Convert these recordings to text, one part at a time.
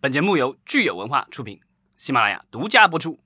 本节目由聚友文化出品，喜马拉雅独家播出。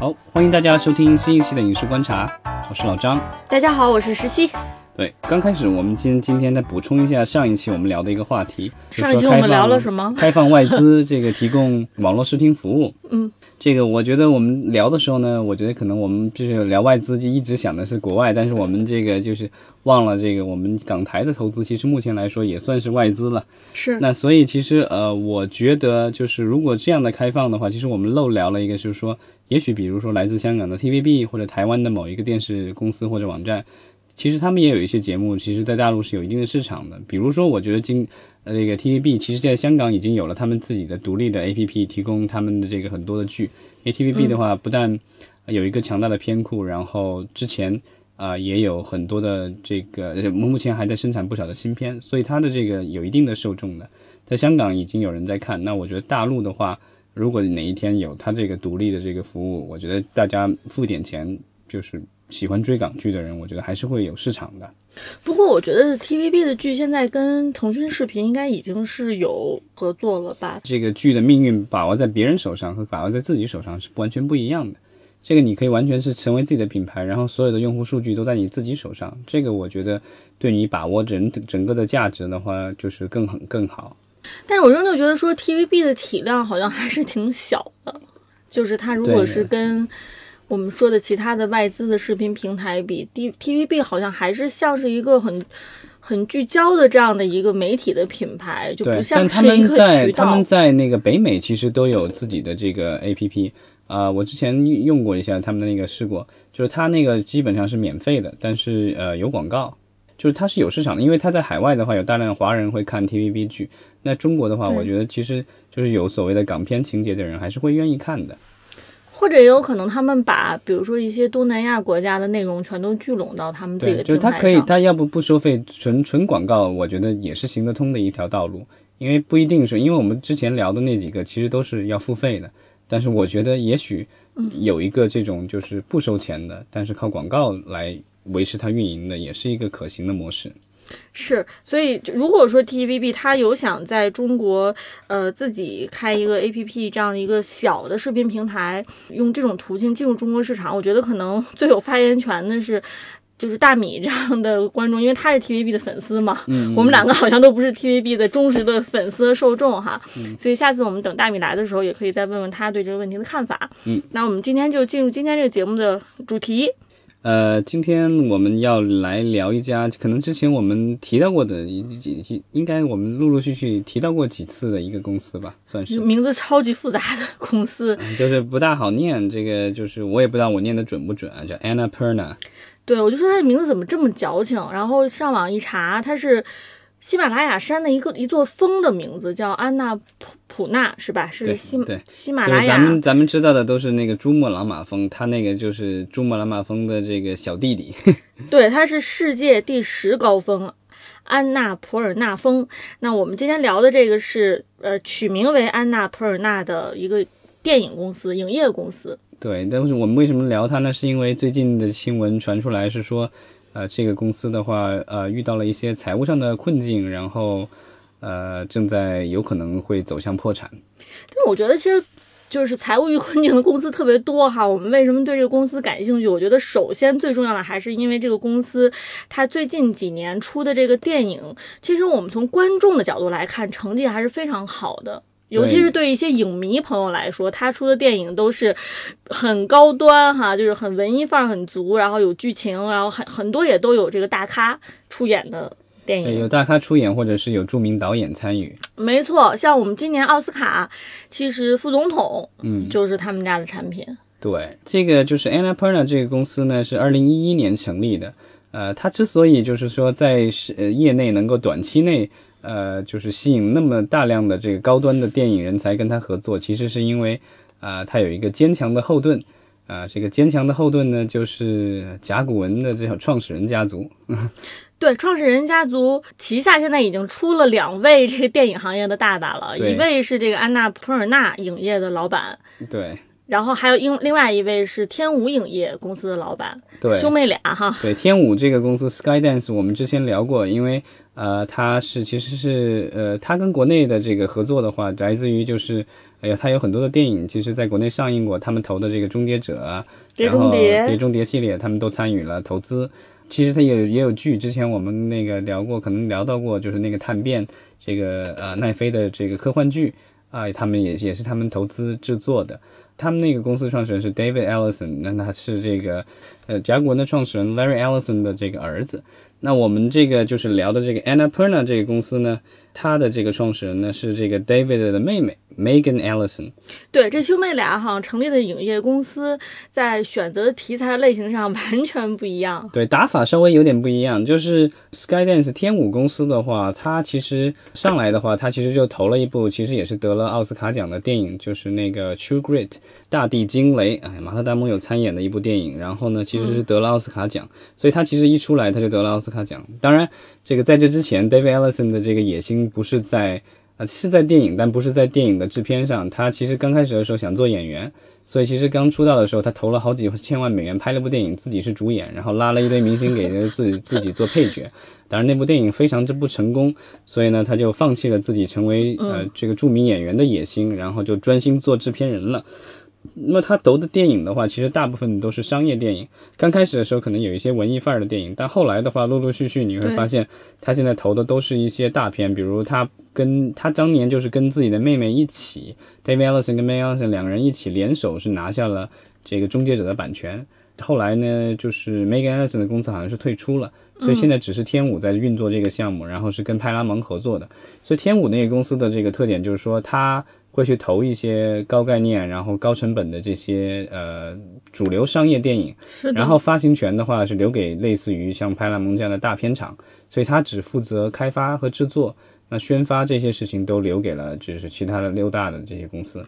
好，欢迎大家收听新一期的影视观察，我是老张。大家好，我是石溪。对，刚开始我们今今天再补充一下上一期我们聊的一个话题。上一期我们聊了什么？开放外资这个提供 网络视听服务。嗯。这个我觉得我们聊的时候呢，我觉得可能我们就是聊外资就一直想的是国外，但是我们这个就是忘了这个我们港台的投资，其实目前来说也算是外资了。是。那所以其实呃，我觉得就是如果这样的开放的话，其实我们漏聊了一个，就是说也许比如说来自香港的 TVB 或者台湾的某一个电视公司或者网站，其实他们也有一些节目，其实在大陆是有一定的市场的。比如说，我觉得今呃，这个 TVB 其实在香港已经有了他们自己的独立的 APP，提供他们的这个很多的剧。因为 TVB 的话，不但有一个强大的片库，然后之前啊也有很多的这个，目前还在生产不少的新片，所以它的这个有一定的受众的。在香港已经有人在看，那我觉得大陆的话，如果哪一天有它这个独立的这个服务，我觉得大家付点钱就是。喜欢追港剧的人，我觉得还是会有市场的。不过，我觉得 TVB 的剧现在跟腾讯视频应该已经是有合作了吧？这个剧的命运把握在别人手上和把握在自己手上是完全不一样的。这个你可以完全是成为自己的品牌，然后所有的用户数据都在你自己手上。这个我觉得对你把握整整个的价值的话，就是更很更好。但是我仍旧觉得说 TVB 的体量好像还是挺小的，就是它如果是跟。我们说的其他的外资的视频平台比 D TVB 好像还是像是一个很很聚焦的这样的一个媒体的品牌，就不像是一个渠道。在他们在那个北美其实都有自己的这个 APP 啊，我之前用过一下他们的那个试过，就是它那个基本上是免费的，但是呃有广告，就是它是有市场的，因为它在海外的话有大量的华人会看 TVB 剧，那中国的话，我觉得其实就是有所谓的港片情节的人还是会愿意看的。或者也有可能，他们把比如说一些东南亚国家的内容全都聚拢到他们自己的平台上。就他可以，他要不不收费，纯纯广告，我觉得也是行得通的一条道路。因为不一定是因为我们之前聊的那几个，其实都是要付费的。但是我觉得也许有一个这种就是不收钱的，但是靠广告来维持它运营的，也是一个可行的模式。是，所以如果说 TVB 它有想在中国，呃，自己开一个 APP 这样的一个小的视频平台，用这种途径进入中国市场，我觉得可能 最有发言权的是，就是大米这样的观众，因为他是 TVB 的粉丝嘛。嗯。我们两个好像都不是 TVB 的忠实的粉丝受众哈。嗯。所以下次我们等大米来的时候，也可以再问问他对这个问题的看法。嗯。那我们今天就进入今天这个节目的主题。呃，今天我们要来聊一家可能之前我们提到过的，应应该我们陆陆续续提到过几次的一个公司吧，算是名字超级复杂的公司，就是不大好念。这个就是我也不知道我念的准不准啊，叫 Annapurna。对，我就说他的名字怎么这么矫情，然后上网一查，他是。喜马拉雅山的一个一座峰的名字叫安娜普普纳，是吧？是喜喜马拉雅。咱们咱们知道的都是那个珠穆朗玛峰，它那个就是珠穆朗玛峰的这个小弟弟。对，它是世界第十高峰，安娜普尔纳峰。那我们今天聊的这个是呃取名为安娜普尔纳的一个电影公司、影业公司。对，但是我们为什么聊它呢？是因为最近的新闻传出来是说。呃，这个公司的话，呃，遇到了一些财务上的困境，然后，呃，正在有可能会走向破产。但我觉得，其实就是财务遇困境的公司特别多哈。我们为什么对这个公司感兴趣？我觉得首先最重要的还是因为这个公司它最近几年出的这个电影，其实我们从观众的角度来看，成绩还是非常好的。尤其是对一些影迷朋友来说，他出的电影都是很高端哈，就是很文艺范儿很足，然后有剧情，然后很很多也都有这个大咖出演的电影。有大咖出演，或者是有著名导演参与。没错，像我们今年奥斯卡，其实副总统，嗯，就是他们家的产品。对，这个就是 Annapurna 这个公司呢，是二零一一年成立的。呃，它之所以就是说在是业内能够短期内。呃，就是吸引那么大量的这个高端的电影人才跟他合作，其实是因为啊，他有一个坚强的后盾啊。这个坚强的后盾呢，就是甲骨文的这种创始人家族。对，创始人家族旗下现在已经出了两位这个电影行业的大大了，一位是这个安娜普尔纳影业的老板。对。然后还有另另外一位是天舞影业公司的老板，对，兄妹俩哈。对，天舞这个公司 Skydance 我们之前聊过，因为呃，它是其实是呃，它跟国内的这个合作的话，来自于就是，哎呀，它有很多的电影，其实在国内上映过，他们投的这个《终结者》啊，碟然后中谍碟中谍系列，他们都参与了投资。其实它也有也有剧，之前我们那个聊过，可能聊到过，就是那个探变这个呃奈飞的这个科幻剧啊、他们也也是他们投资制作的。他们那个公司创始人是 David Ellison，那他是这个呃甲骨文的创始人 Larry Ellison 的这个儿子。那我们这个就是聊的这个 Annapurna 这个公司呢，它的这个创始人呢是这个 David 的妹妹 Megan Ellison。对，这兄妹俩哈成立的影业公司，在选择题材类型上完全不一样。对，打法稍微有点不一样。就是 Skydance 天舞公司的话，它其实上来的话，它其实就投了一部，其实也是得了奥斯卡奖的电影，就是那个 True Grit 大地惊雷，哎，马特达蒙有参演的一部电影。然后呢，其实是得了奥斯卡奖，所以他其实一出来他就得了奥斯卡奖。当然，这个在这之前，David Ellison 的这个野心不是在。啊，是在电影，但不是在电影的制片上。他其实刚开始的时候想做演员，所以其实刚出道的时候，他投了好几千万美元拍了部电影，自己是主演，然后拉了一堆明星给自己 自己做配角。当然那部电影非常之不成功，所以呢，他就放弃了自己成为呃这个著名演员的野心，然后就专心做制片人了。那么他投的电影的话，其实大部分都是商业电影。刚开始的时候可能有一些文艺范儿的电影，但后来的话，陆陆续续你会发现，他现在投的都是一些大片，比如他跟他当年就是跟自己的妹妹一起，David Ellison 跟 May Ellison 两个人一起联手是拿下了这个《终结者》的版权。后来呢，就是 Megan Ellison 的公司好像是退出了，所以现在只是天舞在运作这个项目，然后是跟派拉蒙合作的。所以天舞那个公司的这个特点就是说，它会去投一些高概念、然后高成本的这些呃主流商业电影，是的，然后发行权的话是留给类似于像派拉蒙这样的大片厂，所以他只负责开发和制作，那宣发这些事情都留给了就是其他的六大的这些公司。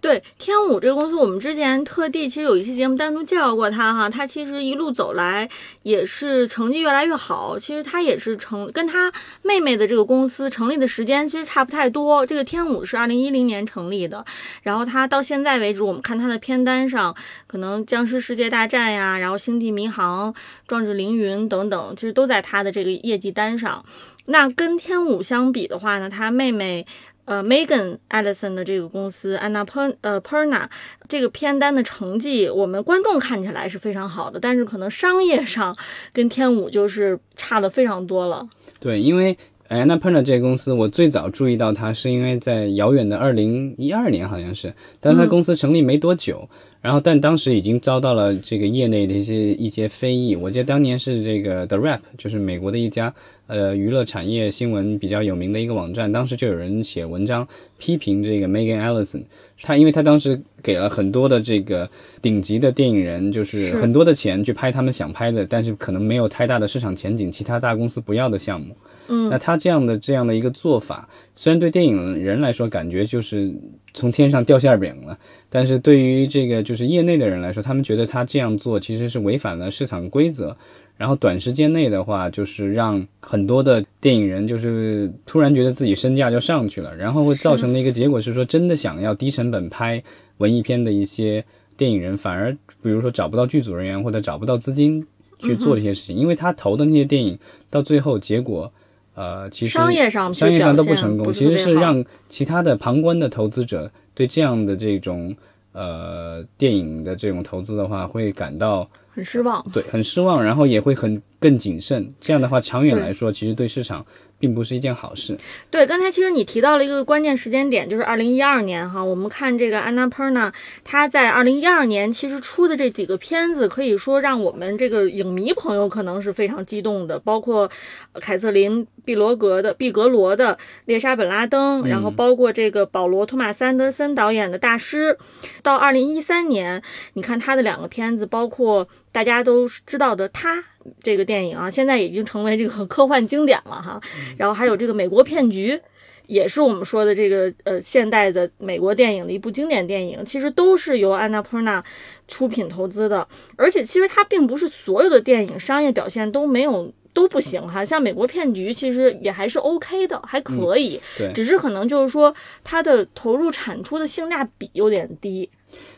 对天舞这个公司，我们之前特地其实有一期节目单独介绍过他哈，他其实一路走来也是成绩越来越好。其实他也是成跟他妹妹的这个公司成立的时间其实差不太多。这个天舞是二零一零年成立的，然后他到现在为止，我们看他的片单上，可能《僵尸世界大战》呀，然后《星际迷航》《壮志凌云》等等，其实都在他的这个业绩单上。那跟天舞相比的话呢，他妹妹呃 Megan Allison 的这个公司 Anna Per 呃 Perna 这个片单的成绩，我们观众看起来是非常好的，但是可能商业上跟天舞就是差的非常多了。对，因为 Annapurna 这个公司，我最早注意到它是因为在遥远的二零一二年好像是，但是它公司成立没多久。然后，但当时已经遭到了这个业内的一些一些非议。我记得当年是这个 The Rap，就是美国的一家呃娱乐产业新闻比较有名的一个网站，当时就有人写文章批评这个 Megan Ellison，他因为他当时给了很多的这个顶级的电影人，就是是很多的钱去拍他们想拍的，但是可能没有太大的市场前景，其他大公司不要的项目。嗯，那他这样的这样的一个做法，虽然对电影人来说感觉就是从天上掉馅饼了，但是对于这个就是业内的人来说，他们觉得他这样做其实是违反了市场规则。然后短时间内的话，就是让很多的电影人就是突然觉得自己身价就上去了，然后会造成的一个结果是说，真的想要低成本拍文艺片的一些电影人，反而比如说找不到剧组人员或者找不到资金去做这些事情，因为他投的那些电影到最后结果。呃，其实商业上商业上都不成功，其实是让其他的旁观的投资者对这样的这种呃电影的这种投资的话，会感到很失望。对很失望，然后也会很更谨慎。这样的话，长远来说，其实对市场并不是一件好事。对，刚才其实你提到了一个关键时间点，就是二零一二年哈。我们看这个安娜 Perna，她在二零一二年其实出的这几个片子，可以说让我们这个影迷朋友可能是非常激动的，包括呃凯瑟琳·毕罗格的毕格罗的《猎杀本拉登》，然后包括这个保罗·托马斯·安德森导演的《大师》。到二零一三年，你看他的两个片子，包括大家都知道的《他》这个电影啊，现在已经成为这个科幻经典了哈。然后还有这个《美国骗局》，也是我们说的这个呃现代的美国电影的一部经典电影，其实都是由安娜普纳出品投资的。而且其实它并不是所有的电影商业表现都没有都不行哈。像美国骗局其实也还是 OK 的，还可以，对只是可能就是说它的投入产出的性价比有点低。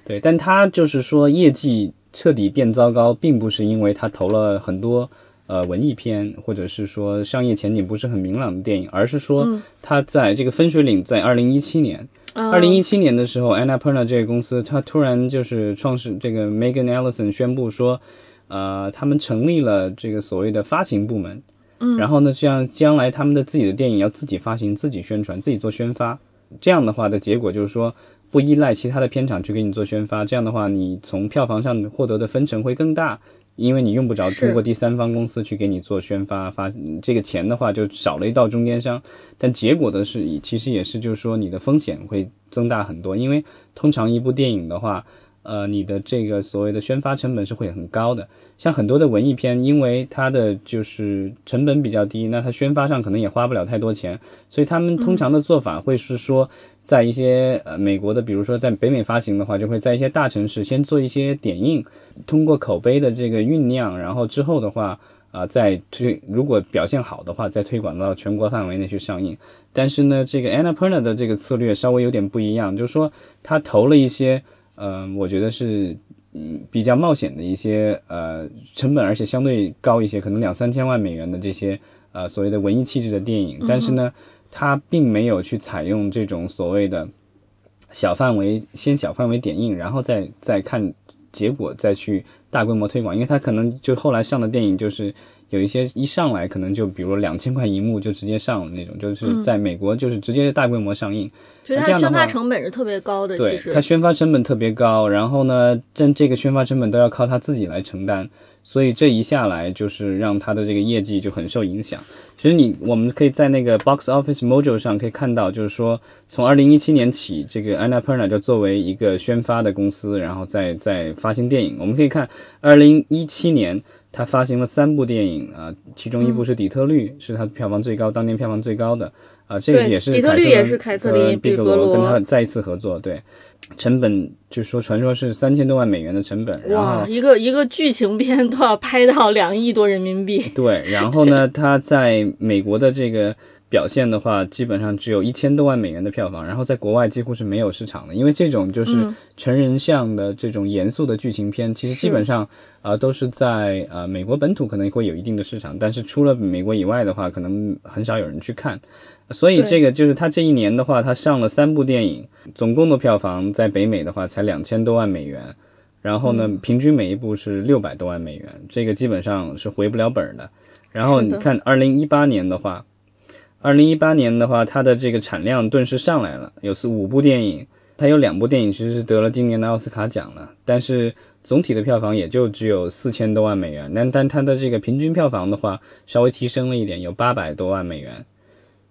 对，但它就是说业绩彻底变糟糕，并不是因为他投了很多呃文艺片，或者是说商业前景不是很明朗的电影，而是说他在这个分水岭在二零一七年。嗯。二零一七年的时候，Annapurna 这个公司，它突然就是创始这个 Megan Ellison 宣布说，呃，他们成立了这个所谓的发行部门，嗯，然后呢，这样将来他们的自己的电影要自己发行、自己宣传、自己做宣发，这样的话的结果就是说，不依赖其他的片场去给你做宣发，这样的话，你从票房上获得的分成会更大。因为你用不着通过第三方公司去给你做宣发发这个钱的话，就少了一道中间商。但结果的是，其实也是就是说你的风险会增大很多，因为通常一部电影的话，呃，你的这个所谓的宣发成本是会很高的。像很多的文艺片，因为它的就是成本比较低，那它宣发上可能也花不了太多钱，所以他们通常的做法会是说，在一些呃美国的，比如说在北美发行的话，就会在一些大城市先做一些点映，通过口碑的这个酝酿，然后之后的话。啊、再推如果表现好的话，再推广到全国范围内去上映。但是呢，这个 Annapurna 的这个策略稍微有点不一样，就是说他投了一些，嗯、我觉得是嗯比较冒险的一些呃成本，而且相对高一些，可能两三千万美元的这些呃所谓的文艺气质的电影。但是呢，他并没有去采用这种所谓的小范围先小范围点映，然后再再看结果再去大规模推广，因为他可能就后来上的电影就是有一些一上来可能就比如两千块银幕就直接上了那种，就是在美国就是直接大规模上映。所以它宣发成本是特别高的，对其实它宣发成本特别高，然后呢，这这个宣发成本都要靠他自己来承担，所以这一下来就是让他的这个业绩就很受影响。其实你我们可以在那个 Box Office module 上可以看到，就是说从二零一七年起，这个 Annapurna 就作为一个宣发的公司，然后再再发行电影。我们可以看二零一七年。它发行了三部电影啊，其中一部是《底特律》，是他票房最高，当年票房最高的啊，这个也是底特律也是凯瑟琳呃毕毕格罗跟他再一次合作，对，成本就说传说是三千多万美元的成本，哇，一个一个剧情片都要拍到两亿多人民币，对，然后呢，他在美国的这个表现的话，基本上只有一千多万美元的票房，然后在国外几乎是没有市场的，因为这种就是成人向的这种严肃的剧情片，其实基本上啊、呃都是在呃美国本土可能会有一定的市场，但是除了美国以外的话，可能很少有人去看。所以这个就是他这一年的话，他上了三部电影，总共的票房在北美的话才两千多万美元，然后呢，平均每一部是六百多万美元，这个基本上是回不了本儿的。然后你看，二零一八年的话，二零一八年的话，它的这个产量顿时上来了，有四五部电影，它有两部电影其实是得了今年的奥斯卡奖了，但是总体的票房也就只有四千多万美元，但但它的这个平均票房的话稍微提升了一点，有八百多万美元。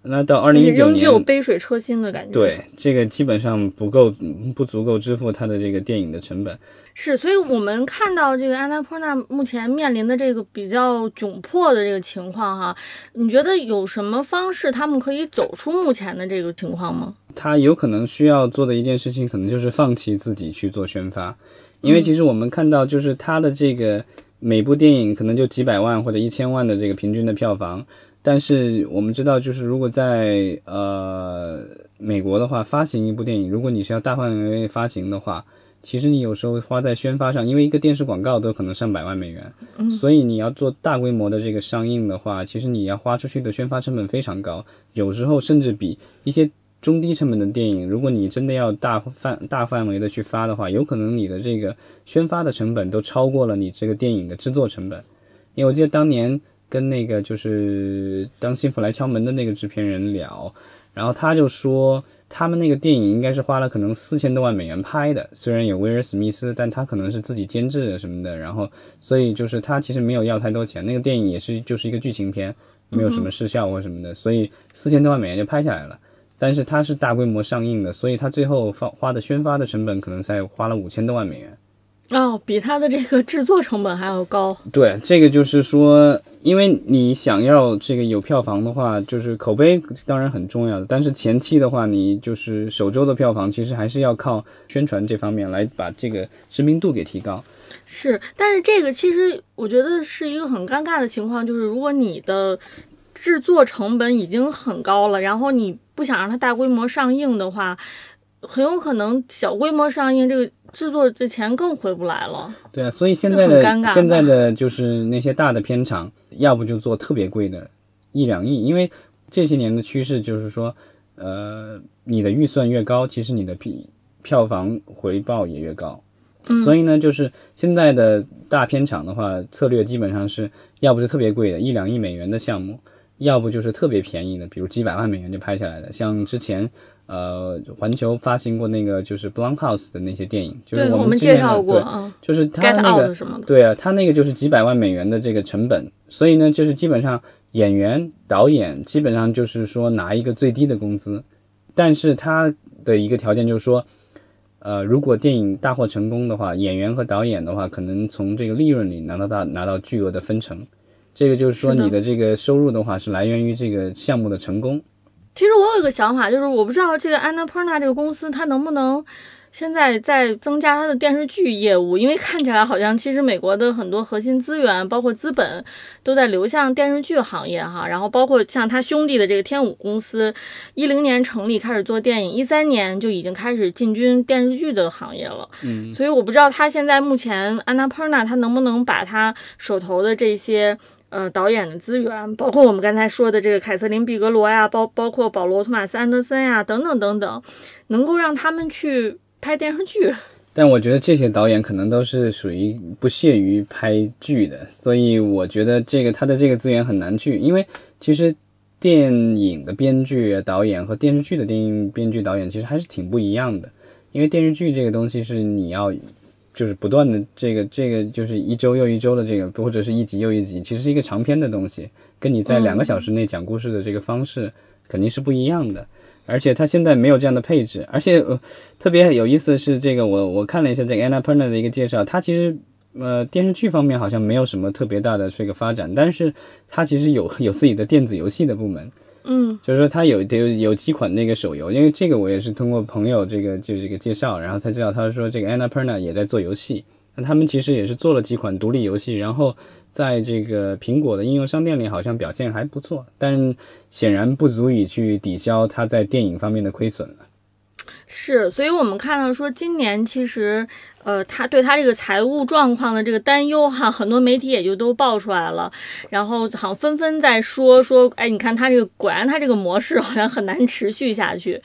那到二零一九年，仍旧杯水车薪的感觉。对，这个基本上不够，不足够支付它的这个电影的成本。是，所以我们看到这个安娜波纳目前面临的这个比较窘迫的这个情况哈，你觉得有什么方式他们可以走出目前的这个情况吗？他有可能需要做的一件事情，可能就是放弃自己去做宣发，因为其实我们看到，就是他的这个每部电影可能就几百万或者一千万的这个平均的票房，但是我们知道，就是如果在呃美国的话，发行一部电影，如果你是要大范围发行的话，其实你有时候花在宣发上，因为一个电视广告都可能上百万美元，所以你要做大规模的这个上映的话，其实你要花出去的宣发成本非常高，有时候甚至比一些中低成本的电影，如果你真的要大范大范围的去发的话，有可能你的这个宣发的成本都超过了你这个电影的制作成本。因为我记得当年跟那个就是当幸福来敲门的那个制片人聊，然后他就说他们那个电影应该是花了可能四千多万美元拍的，虽然有威尔史密斯，但他可能是自己监制什么的，然后所以就是他其实没有要太多钱，那个电影也是就是一个剧情片，没有什么视效或什么的，所以四千多万美元就拍下来了。但是它是大规模上映的，所以它最后花花的宣发的成本可能才花了五千多万美元。哦，比它的这个制作成本还要高。对，这个就是说，因为你想要这个有票房的话，就是口碑当然很重要的，但是前期的话，你就是首周的票房，其实还是要靠宣传这方面来把这个知名度给提高。是，但是这个其实我觉得是一个很尴尬的情况，就是如果你的制作成本已经很高了，然后你不想让它大规模上映的话，很有可能小规模上映这个制作这钱更回不来了。对啊，所以现在的现在的就是那些大的片场，要不就做特别贵的，一两亿，因为这些年的趋势就是说，呃，你的预算越高，其实你的票票房回报也越高。所以呢，就是现在的大片场的话，策略基本上是要不是特别贵的，一两亿美元的项目，要不就是特别便宜的，比如几百万美元就拍下来的。像之前呃，环球发行过那个就是 Blumhouse 的那些电影，就是，我们之前介绍过，就是它那个。对啊，他那个就是几百万美元的这个成本，所以呢，就是基本上演员、导演基本上就是说拿一个最低的工资，但是他的一个条件就是说，呃，如果电影大获成功的话，演员和导演的话，可能从这个利润里拿到大拿到巨额的分成。这个就是说，你的这个收入的话是来源于这个项目的成功。其实我有一个想法，就是我不知道这个 Annapurna 这个公司它能不能现在在增加它的电视剧业务，因为看起来好像其实美国的很多核心资源，包括资本，都在流向电视剧行业哈。然后包括像他兄弟的这个天舞公司，一零年成立开始做电影，一三年就已经开始进军电视剧的行业了。嗯，所以我不知道他现在目前 Annapurna 他能不能把他手头的这些呃导演的资源，包括我们刚才说的这个凯瑟琳毕格罗呀，包包括保罗托马斯安德森呀等等等等，能够让他们去拍电视剧。但我觉得这些导演可能都是属于不屑于拍剧的，所以我觉得这个他的这个资源很难去，因为其实电影的编剧、导演和电视剧的电影编剧、导演其实还是挺不一样的，因为电视剧这个东西是你要就是不断的这个这个就是一周又一周的这个，或者是一集又一集，其实是一个长篇的东西，跟你在两个小时内讲故事的这个方式肯定是不一样的。而且他现在没有这样的配置，而且呃特别有意思的是，这个我我看了一下这个 Annapurna 的一个介绍，它其实呃电视剧方面好像没有什么特别大的这个发展，但是它其实有有自己的电子游戏的部门，嗯就是说它有有有几款那个手游，因为这个我也是通过朋友这个就这个介绍，然后才知道他说这个 Annapurna 也在做游戏，那他们其实也是做了几款独立游戏，然后在这个苹果的应用商店里好像表现还不错，但显然不足以去抵消它在电影方面的亏损了。是，所以我们看到说，今年其实，呃，他对他这个财务状况的这个担忧哈，很多媒体也就都爆出来了，然后好像纷纷在说说，哎，你看他这个，果然他这个模式好像很难持续下去。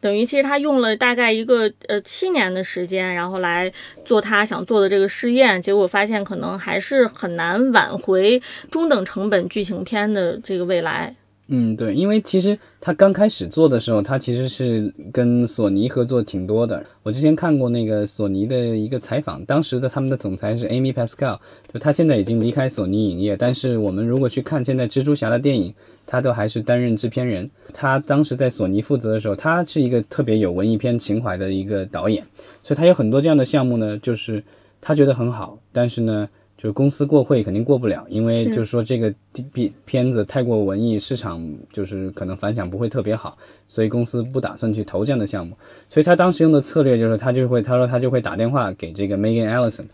等于其实他用了大概一个呃七年的时间，然后来做他想做的这个试验，结果发现可能还是很难挽回中等成本剧情片的这个未来。嗯，对，因为其实他刚开始做的时候，他其实是跟索尼合作挺多的。我之前看过那个索尼的一个采访，当时的他们的总裁是 Amy Pascal，就他现在已经离开索尼影业，但是我们如果去看现在蜘蛛侠的电影，他都还是担任制片人。他当时在索尼负责的时候，他是一个特别有文艺片情怀的一个导演，所以他有很多这样的项目呢，就是他觉得很好，但是呢。就是公司过会肯定过不了，因为就是说这个片片子太过文艺，市场就是可能反响不会特别好，所以公司不打算去投这样的项目。所以他当时用的策略就是他就会他说他就会打电话给这个 Megan Ellison，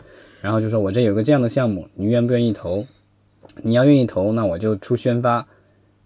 然后就说我这有个这样的项目，你愿不愿意投？你要愿意投，那我就出宣发。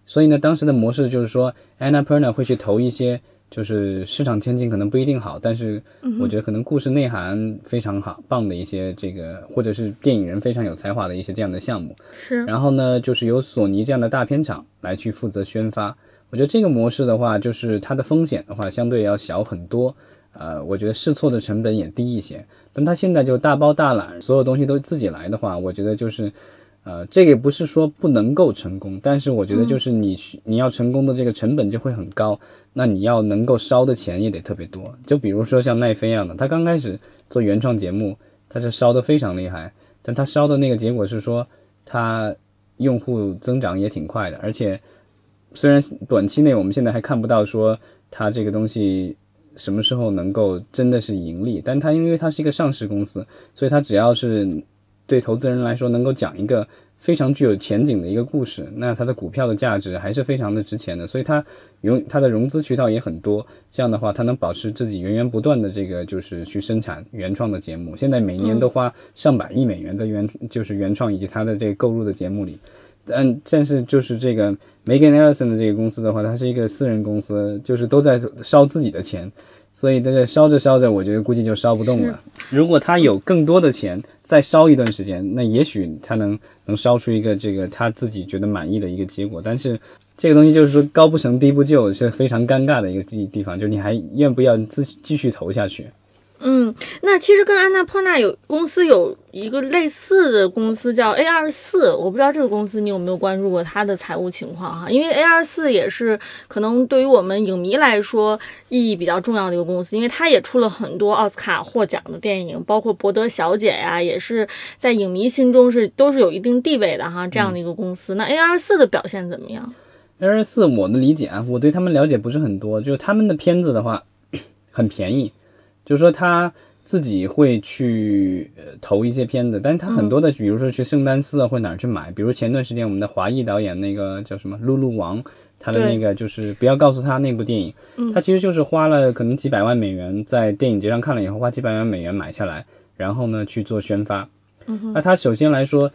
所以呢，当时的模式就是说，Annapurna 会去投一些就是市场前景可能不一定好，但是我觉得可能故事内涵非常好、棒的一些这个，或者是电影人非常有才华的一些这样的项目。是，然后呢，就是由索尼这样的大片厂来去负责宣发。我觉得这个模式的话，就是它的风险的话，相对要小很多。呃，我觉得试错的成本也低一些。但它现在就大包大揽，所有东西都自己来的话，我觉得就是，呃，这个也不是说不能够成功，但是我觉得就是你需你要成功的这个成本就会很高，那你要能够烧的钱也得特别多。就比如说像奈飞一样的，他刚开始做原创节目，他是烧的非常厉害，但他烧的那个结果是说，他用户增长也挺快的，而且虽然短期内我们现在还看不到说他这个东西什么时候能够真的是盈利。但他因为他是一个上市公司，所以他只要是对投资人来说能够讲一个非常具有前景的一个故事，那它的股票的价值还是非常的值钱的。所以它融它的融资渠道也很多，这样的话它能保持自己源源不断的这个就是去生产原创的节目。现在每年都花上百亿美元在原就是原创以及它的这个购入的节目里。但但是就是这个 Megan Ellison 的这个公司的话，它是一个私人公司，就是都在烧自己的钱，所以在这烧着烧着，我觉得估计就烧不动了。如果他有更多的钱，再烧一段时间，那也许他能能烧出一个这个他自己觉得满意的一个结果。但是这个东西就是说高不成低不就，是非常尴尬的一个地地方，就是你还愿不要自继续投下去？嗯，那其实跟安娜泼纳有公司有一个类似的公司叫 A 二四，我不知道这个公司你有没有关注过它的财务情况哈？因为 A 二四也是可能对于我们影迷来说意义比较重要的一个公司，因为它也出了很多奥斯卡获奖的电影，包括《伯德小姐》呀，也是在影迷心中是都是有一定地位的哈。这样的一个公司，那 A 二四的表现怎么样？A 二四我的理解啊，我对他们了解不是很多，就是他们的片子的话 很便宜。就是说他自己会去呃投一些片子，但是他很多的，比如说去圣丹斯啊或哪儿去买，比如前段时间我们的华裔导演那个叫什么《露露王》，他的那个就是不要告诉他那部电影，他其实就是花了可能几百万美元在电影节上看了以后，花几百万美元买下来，然后呢去做宣发。那他首先来说，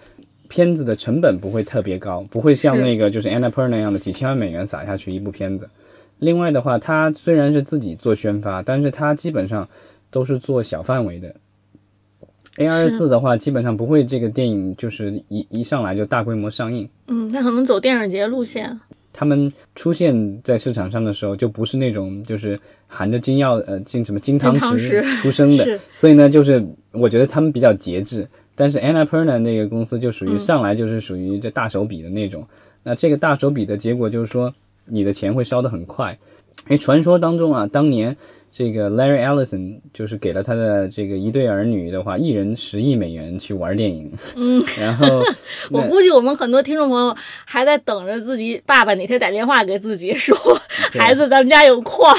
片子的成本不会特别高，不会像那个就是 Anna p e r n 那样的几千万美元撒下去一部片子。另外的话，他虽然是自己做宣发，但是他基本上都是做小范围的。A 二四的话，基本上不会这个电影就是一一上来就大规模上映。嗯，他可能走电影节路线。他们出现在市场上的时候，就不是那种就是含着金药呃金什么金汤匙出生的，所以呢，就是我觉得他们比较节制。但是 Anna Perna 那个公司就属于上来就是属于这大手笔的那种。那这个大手笔的结果就是说。你的钱会烧得很快，哎，传说当中啊，当年这个 Larry Ellison 就是给了他的这个一对儿女的话，一人十亿美元去玩电影。嗯，然后 我估计我们很多听众朋友还在等着自己爸爸哪天打电话给自己说，孩子，咱们家有矿。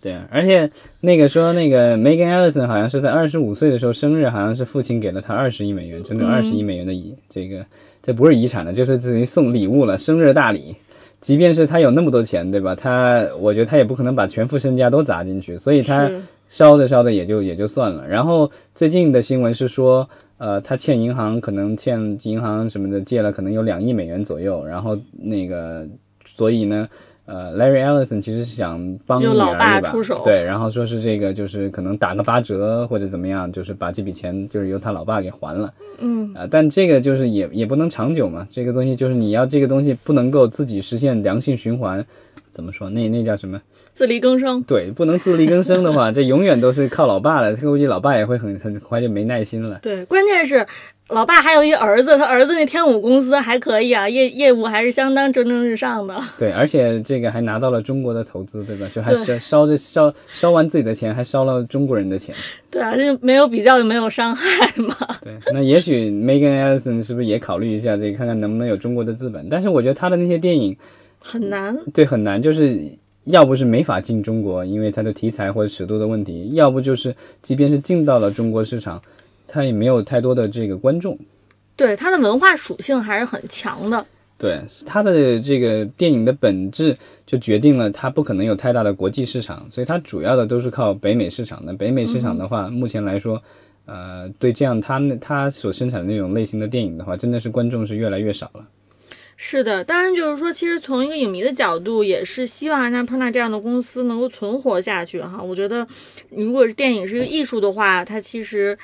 对啊，而且那个说那个 Megan Ellison 好像是在二十五岁的时候生日，好像是父亲给了他二十亿美元，整整二十亿美元的遗这个这不是遗产的，就是自己送礼物了，生日大礼。即便是他有那么多钱，对吧？他我觉得他也不可能把全副身家都砸进去，所以他烧着烧着也就也就算了。然后最近的新闻是说，呃，他欠银行可能欠银行什么的借了可能有两亿美元左右，然后那个所以呢。呃，Larry Ellison 其实是想帮女儿吧，对，然后说是这个就是可能打个八折或者怎么样，就是把这笔钱就是由他老爸给还了。嗯，啊，但这个就是也也不能长久嘛，这个东西就是你要这个东西不能够自己实现良性循环，怎么说？那那叫什么？自力更生。对，不能自力更生的话，这永远都是靠老爸了。他估计老爸也会很很快就没耐心了。对，关键是。老爸还有一儿子，他儿子那天舞公司还可以啊，业业务还是相当蒸蒸日上的。对，而且这个还拿到了中国的投资，对吧？就还是烧着烧烧完自己的钱，还烧了中国人的钱。对啊，就没有比较就没有伤害嘛。对，那也许 Megan Ellison 是不是也考虑一下这个，看看能不能有中国的资本？但是我觉得他的那些电影很难。对，很难，就是要不是没法进中国，因为它的题材或者尺度的问题；要不就是即便是进到了中国市场。它也没有太多的这个观众，对它的文化属性还是很强的。对它的这个电影的本质，就决定了它不可能有太大的国际市场，所以它主要的都是靠北美市场的。北美市场的话，目前来说，呃，对这样它它所生产的那种类型的电影的话，真的是观众是越来越少了。是的，当然就是说，其实从一个影迷的角度，也是希望安娜· n a 这样的公司能够存活下去哈。我觉得，如果是电影是一个艺术的话，它其实。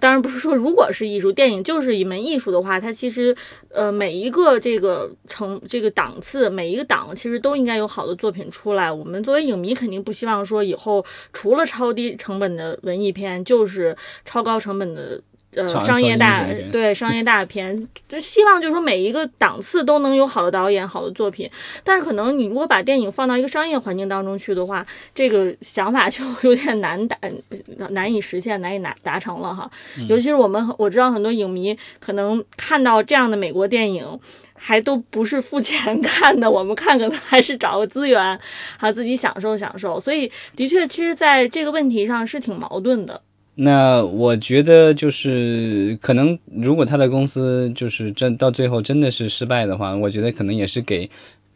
当然不是说，如果是艺术电影就是一门艺术的话，它其实，呃，每一个这个成这个档次，每一个档其实都应该有好的作品出来。我们作为影迷肯定不希望说以后除了超低成本的文艺片，就是超高成本的呃商商业大对商业大片，就希望就是说每一个档次都能有好的导演、好的作品。但是可能你如果把电影放到一个商业环境当中去的话，这个想法就 有点难达难以实现、难以达达成了哈。尤其是我们我知道很多影迷可能看到这样的美国电影。还都不是付钱 看的，我们看可能还是找个资源，还自己享受享受。所以，的确，其实在这个问题上是挺矛盾的。那我觉得就是可能，如果他的公司就是真到最后真的是失败的话，我觉得可能也是给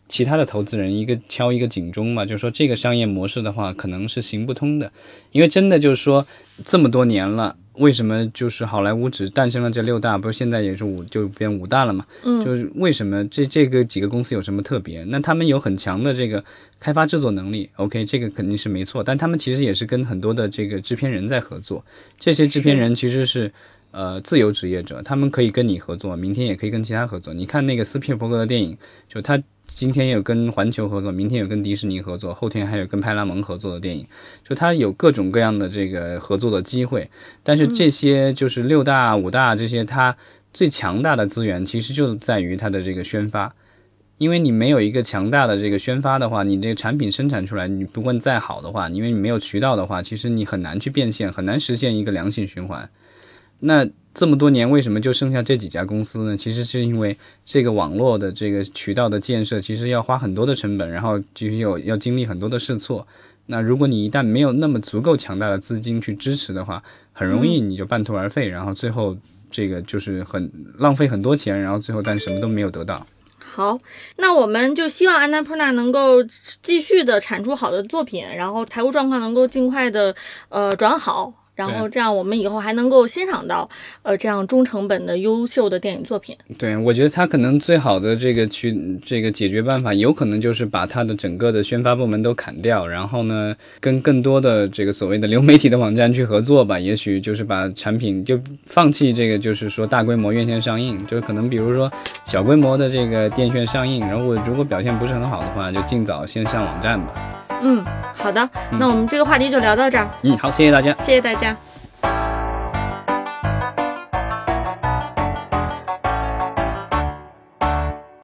其他的投资人一个敲一个警钟嘛，就是说这个商业模式的话可能是行不通的，因为真的就是说这么多年了。为什么就是好莱坞只诞生了这六大，不是现在也是五就变五大了嘛？嗯，就是为什么这这个几个公司有什么特别？那他们有很强的这个开发制作能力，OK，这个肯定是没错。但他们其实也是跟很多的这个制片人在合作，这些制片人其实是呃自由职业者，他们可以跟你合作，明天也可以跟其他合作。你看那个斯皮尔伯格的电影，就他。今天有跟环球合作，明天有跟迪士尼合作，后天还有跟派拉蒙合作的电影，就它有各种各样的这个合作的机会。但是这些就是六大、五大这些，它最强大的资源其实就在于它的这个宣发。因为你没有一个强大的这个宣发的话，你这个产品生产出来，你不管再好的话，因为你没有渠道的话，其实你很难去变现，很难实现一个良性循环。那这么多年，为什么就剩下这几家公司呢？其实是因为这个网络的这个渠道的建设，其实要花很多的成本，然后其实有要经历很多的试错。那如果你一旦没有那么足够强大的资金去支持的话，很容易你就半途而废，然后最后这个就是很浪费很多钱，然后最后但什么都没有得到。好，那我们就希望安娜普纳能够继续的产出好的作品，然后财务状况能够尽快的呃转好。然后这样，我们以后还能够欣赏到，呃，这样中成本的优秀的电影作品。对，我觉得他可能最好的这个去这个解决办法，有可能就是把他的整个的宣发部门都砍掉，然后呢，跟更多的这个所谓的流媒体的网站去合作吧。也许就是把产品就放弃这个，就是说大规模院线上映，就是可能比如说小规模的这个电院上映，然后如果表现不是很好的话，就尽早先上网站吧。嗯，好的，那我们这个话题就聊到这儿。嗯，好，谢谢大家，谢谢大家。